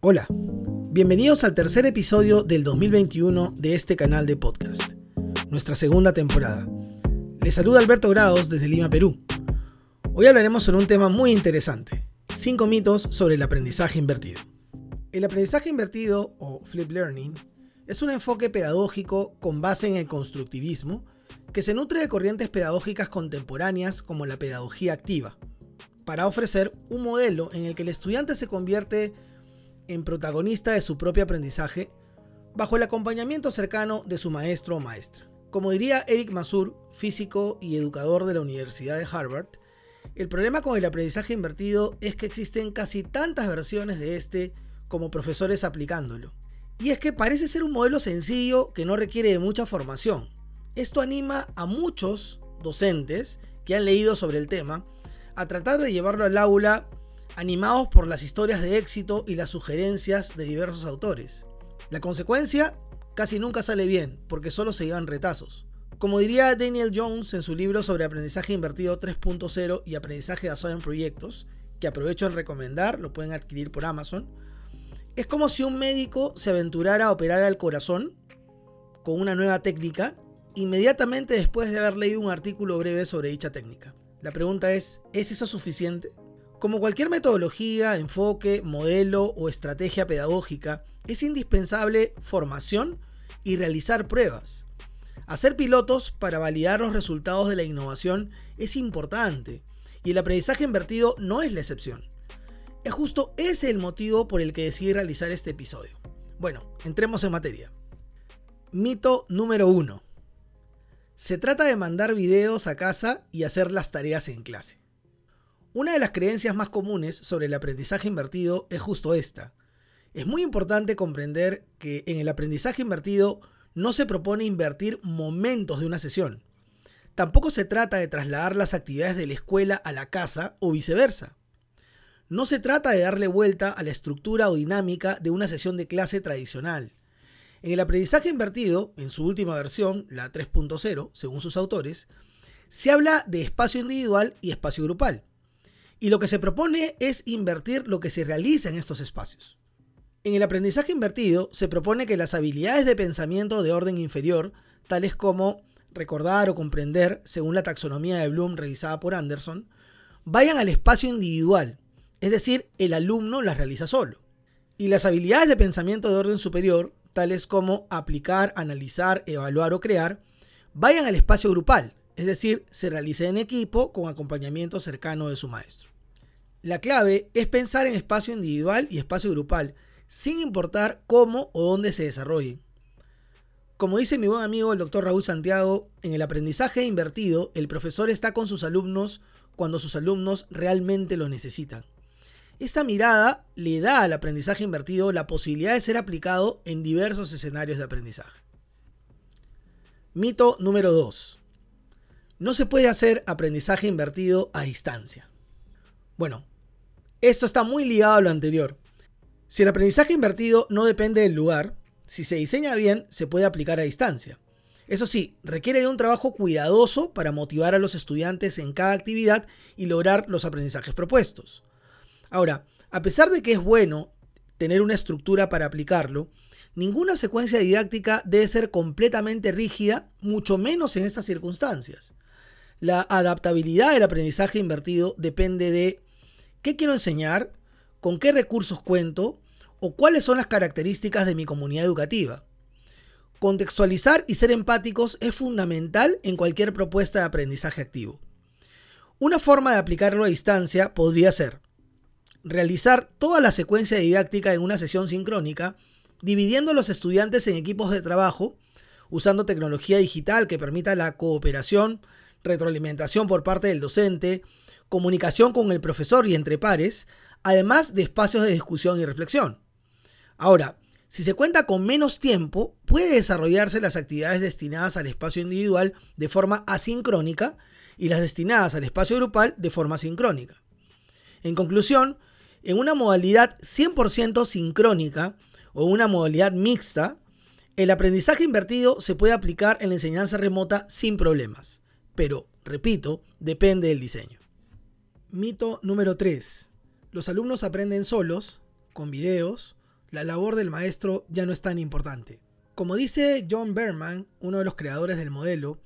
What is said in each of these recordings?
Hola, bienvenidos al tercer episodio del 2021 de este canal de podcast, nuestra segunda temporada. Les saluda Alberto Grados desde Lima, Perú. Hoy hablaremos sobre un tema muy interesante, 5 mitos sobre el aprendizaje invertido. El aprendizaje invertido o flip learning es un enfoque pedagógico con base en el constructivismo que se nutre de corrientes pedagógicas contemporáneas como la pedagogía activa, para ofrecer un modelo en el que el estudiante se convierte en protagonista de su propio aprendizaje bajo el acompañamiento cercano de su maestro o maestra. Como diría Eric Masur, físico y educador de la Universidad de Harvard, el problema con el aprendizaje invertido es que existen casi tantas versiones de este como profesores aplicándolo. Y es que parece ser un modelo sencillo que no requiere de mucha formación. Esto anima a muchos docentes que han leído sobre el tema a tratar de llevarlo al aula animados por las historias de éxito y las sugerencias de diversos autores. La consecuencia casi nunca sale bien, porque solo se llevan retazos. Como diría Daniel Jones en su libro sobre aprendizaje invertido 3.0 y aprendizaje basado en proyectos, que aprovecho en recomendar, lo pueden adquirir por Amazon, es como si un médico se aventurara a operar al corazón con una nueva técnica inmediatamente después de haber leído un artículo breve sobre dicha técnica. La pregunta es, ¿es eso suficiente? Como cualquier metodología, enfoque, modelo o estrategia pedagógica, es indispensable formación y realizar pruebas. Hacer pilotos para validar los resultados de la innovación es importante y el aprendizaje invertido no es la excepción. Es justo ese el motivo por el que decidí realizar este episodio. Bueno, entremos en materia. Mito número 1. Se trata de mandar videos a casa y hacer las tareas en clase. Una de las creencias más comunes sobre el aprendizaje invertido es justo esta. Es muy importante comprender que en el aprendizaje invertido no se propone invertir momentos de una sesión. Tampoco se trata de trasladar las actividades de la escuela a la casa o viceversa. No se trata de darle vuelta a la estructura o dinámica de una sesión de clase tradicional. En el aprendizaje invertido, en su última versión, la 3.0, según sus autores, se habla de espacio individual y espacio grupal. Y lo que se propone es invertir lo que se realiza en estos espacios. En el aprendizaje invertido se propone que las habilidades de pensamiento de orden inferior, tales como recordar o comprender, según la taxonomía de Bloom revisada por Anderson, vayan al espacio individual, es decir, el alumno las realiza solo. Y las habilidades de pensamiento de orden superior, tales como aplicar, analizar, evaluar o crear, vayan al espacio grupal, es decir, se realice en equipo con acompañamiento cercano de su maestro. La clave es pensar en espacio individual y espacio grupal, sin importar cómo o dónde se desarrollen. Como dice mi buen amigo el doctor Raúl Santiago, en el aprendizaje invertido, el profesor está con sus alumnos cuando sus alumnos realmente lo necesitan. Esta mirada le da al aprendizaje invertido la posibilidad de ser aplicado en diversos escenarios de aprendizaje. Mito número 2. No se puede hacer aprendizaje invertido a distancia. Bueno, esto está muy ligado a lo anterior. Si el aprendizaje invertido no depende del lugar, si se diseña bien, se puede aplicar a distancia. Eso sí, requiere de un trabajo cuidadoso para motivar a los estudiantes en cada actividad y lograr los aprendizajes propuestos. Ahora, a pesar de que es bueno tener una estructura para aplicarlo, ninguna secuencia didáctica debe ser completamente rígida, mucho menos en estas circunstancias. La adaptabilidad del aprendizaje invertido depende de qué quiero enseñar, con qué recursos cuento o cuáles son las características de mi comunidad educativa. Contextualizar y ser empáticos es fundamental en cualquier propuesta de aprendizaje activo. Una forma de aplicarlo a distancia podría ser realizar toda la secuencia didáctica en una sesión sincrónica, dividiendo a los estudiantes en equipos de trabajo, usando tecnología digital que permita la cooperación, retroalimentación por parte del docente, comunicación con el profesor y entre pares, además de espacios de discusión y reflexión. Ahora, si se cuenta con menos tiempo, puede desarrollarse las actividades destinadas al espacio individual de forma asincrónica y las destinadas al espacio grupal de forma sincrónica. En conclusión, en una modalidad 100% sincrónica o una modalidad mixta, el aprendizaje invertido se puede aplicar en la enseñanza remota sin problemas pero, repito, depende del diseño. Mito número 3. Los alumnos aprenden solos, con videos la labor del maestro ya no es tan importante. Como dice John Berman, uno de los creadores del modelo,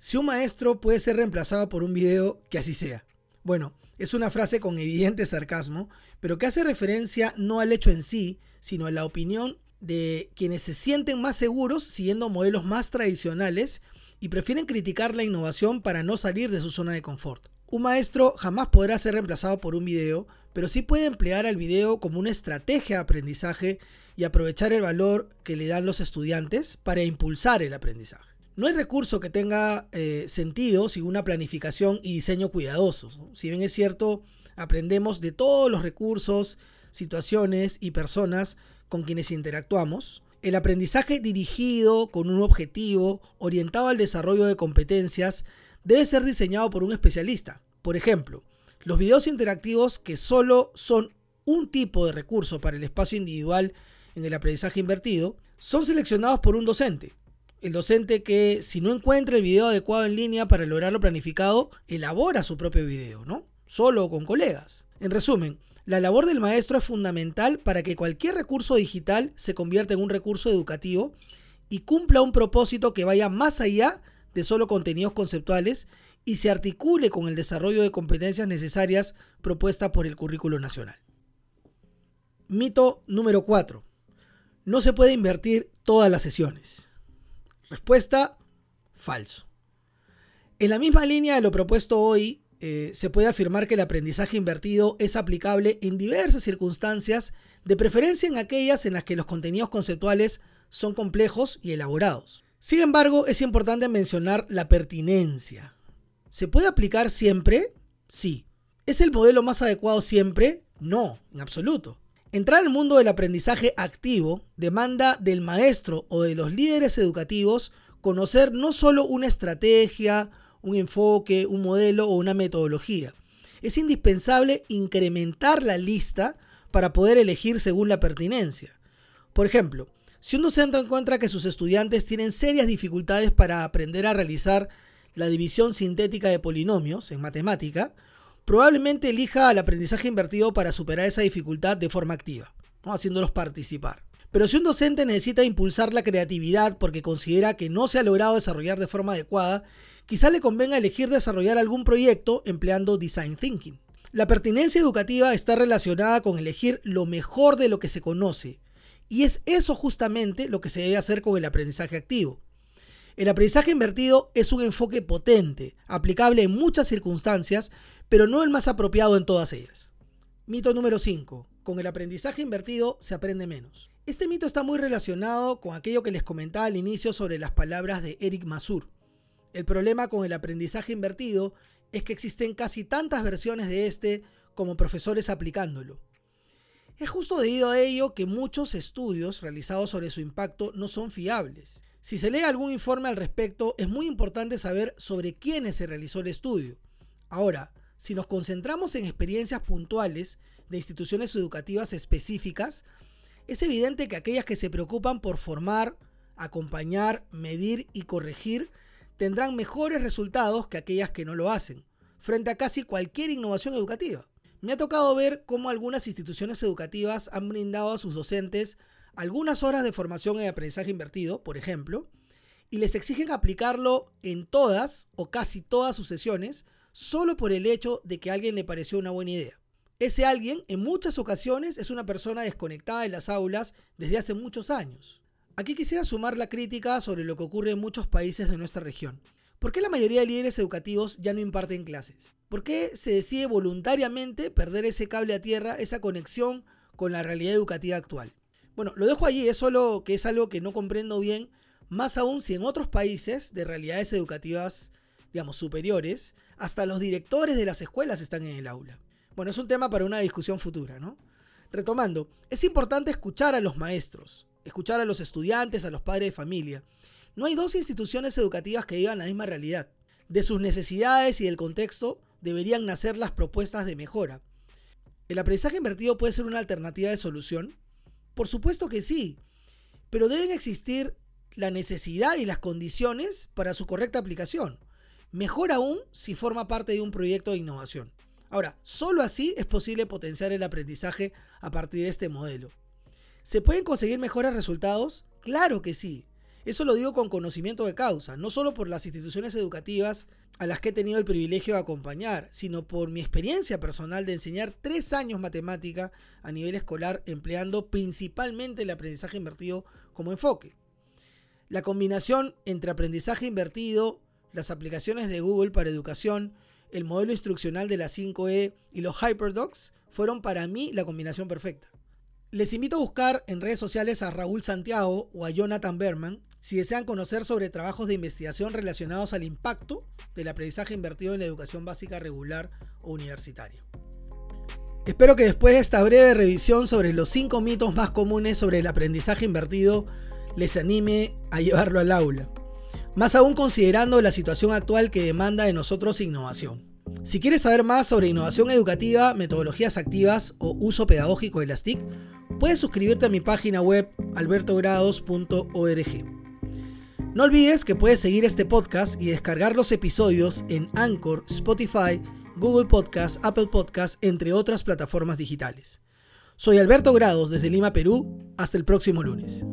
si un maestro puede ser reemplazado por un video, que así sea. Bueno, es una frase con evidente sarcasmo, pero que hace referencia no al hecho en sí, sino a la opinión de quienes se sienten más seguros siguiendo modelos más tradicionales y prefieren criticar la innovación para no salir de su zona de confort. Un maestro jamás podrá ser reemplazado por un video, pero sí puede emplear al video como una estrategia de aprendizaje y aprovechar el valor que le dan los estudiantes para impulsar el aprendizaje. No hay recurso que tenga eh, sentido sin una planificación y diseño cuidadosos. Si bien es cierto, aprendemos de todos los recursos, situaciones y personas con quienes interactuamos, el aprendizaje dirigido con un objetivo orientado al desarrollo de competencias debe ser diseñado por un especialista. Por ejemplo, los videos interactivos que solo son un tipo de recurso para el espacio individual en el aprendizaje invertido son seleccionados por un docente. El docente que si no encuentra el video adecuado en línea para lograr lo planificado, elabora su propio video, ¿no? Solo o con colegas. En resumen, la labor del maestro es fundamental para que cualquier recurso digital se convierta en un recurso educativo y cumpla un propósito que vaya más allá de solo contenidos conceptuales y se articule con el desarrollo de competencias necesarias propuesta por el currículo nacional. Mito número 4. No se puede invertir todas las sesiones. Respuesta, falso. En la misma línea de lo propuesto hoy, eh, se puede afirmar que el aprendizaje invertido es aplicable en diversas circunstancias, de preferencia en aquellas en las que los contenidos conceptuales son complejos y elaborados. Sin embargo, es importante mencionar la pertinencia. ¿Se puede aplicar siempre? Sí. ¿Es el modelo más adecuado siempre? No, en absoluto. Entrar al mundo del aprendizaje activo demanda del maestro o de los líderes educativos conocer no solo una estrategia, un enfoque, un modelo o una metodología. Es indispensable incrementar la lista para poder elegir según la pertinencia. Por ejemplo, si un docente encuentra que sus estudiantes tienen serias dificultades para aprender a realizar la división sintética de polinomios en matemática, probablemente elija el aprendizaje invertido para superar esa dificultad de forma activa, haciéndolos participar. Pero si un docente necesita impulsar la creatividad porque considera que no se ha logrado desarrollar de forma adecuada quizá le convenga elegir desarrollar algún proyecto empleando Design Thinking. La pertinencia educativa está relacionada con elegir lo mejor de lo que se conoce, y es eso justamente lo que se debe hacer con el aprendizaje activo. El aprendizaje invertido es un enfoque potente, aplicable en muchas circunstancias, pero no el más apropiado en todas ellas. Mito número 5. Con el aprendizaje invertido se aprende menos. Este mito está muy relacionado con aquello que les comentaba al inicio sobre las palabras de Eric Masur. El problema con el aprendizaje invertido es que existen casi tantas versiones de este como profesores aplicándolo. Es justo debido a ello que muchos estudios realizados sobre su impacto no son fiables. Si se lee algún informe al respecto, es muy importante saber sobre quiénes se realizó el estudio. Ahora, si nos concentramos en experiencias puntuales de instituciones educativas específicas, es evidente que aquellas que se preocupan por formar, acompañar, medir y corregir tendrán mejores resultados que aquellas que no lo hacen, frente a casi cualquier innovación educativa. Me ha tocado ver cómo algunas instituciones educativas han brindado a sus docentes algunas horas de formación en aprendizaje invertido, por ejemplo, y les exigen aplicarlo en todas o casi todas sus sesiones solo por el hecho de que a alguien le pareció una buena idea. Ese alguien en muchas ocasiones es una persona desconectada de las aulas desde hace muchos años. Aquí quisiera sumar la crítica sobre lo que ocurre en muchos países de nuestra región. ¿Por qué la mayoría de líderes educativos ya no imparten clases? ¿Por qué se decide voluntariamente perder ese cable a tierra, esa conexión con la realidad educativa actual? Bueno, lo dejo allí, es solo que es algo que no comprendo bien, más aún si en otros países de realidades educativas, digamos, superiores, hasta los directores de las escuelas están en el aula. Bueno, es un tema para una discusión futura, ¿no? Retomando, es importante escuchar a los maestros, escuchar a los estudiantes, a los padres de familia. No hay dos instituciones educativas que vivan la misma realidad. De sus necesidades y del contexto deberían nacer las propuestas de mejora. ¿El aprendizaje invertido puede ser una alternativa de solución? Por supuesto que sí, pero deben existir la necesidad y las condiciones para su correcta aplicación. Mejor aún si forma parte de un proyecto de innovación. Ahora, solo así es posible potenciar el aprendizaje a partir de este modelo. ¿Se pueden conseguir mejores resultados? Claro que sí. Eso lo digo con conocimiento de causa, no solo por las instituciones educativas a las que he tenido el privilegio de acompañar, sino por mi experiencia personal de enseñar tres años matemática a nivel escolar empleando principalmente el aprendizaje invertido como enfoque. La combinación entre aprendizaje invertido, las aplicaciones de Google para educación, el modelo instruccional de la 5E y los HyperDocs fueron para mí la combinación perfecta. Les invito a buscar en redes sociales a Raúl Santiago o a Jonathan Berman si desean conocer sobre trabajos de investigación relacionados al impacto del aprendizaje invertido en la educación básica regular o universitaria. Espero que después de esta breve revisión sobre los 5 mitos más comunes sobre el aprendizaje invertido les anime a llevarlo al aula, más aún considerando la situación actual que demanda de nosotros innovación. Si quieres saber más sobre innovación educativa, metodologías activas o uso pedagógico de las TIC, puedes suscribirte a mi página web albertogrados.org. No olvides que puedes seguir este podcast y descargar los episodios en Anchor, Spotify, Google Podcast, Apple Podcast, entre otras plataformas digitales. Soy Alberto Grados desde Lima, Perú. Hasta el próximo lunes.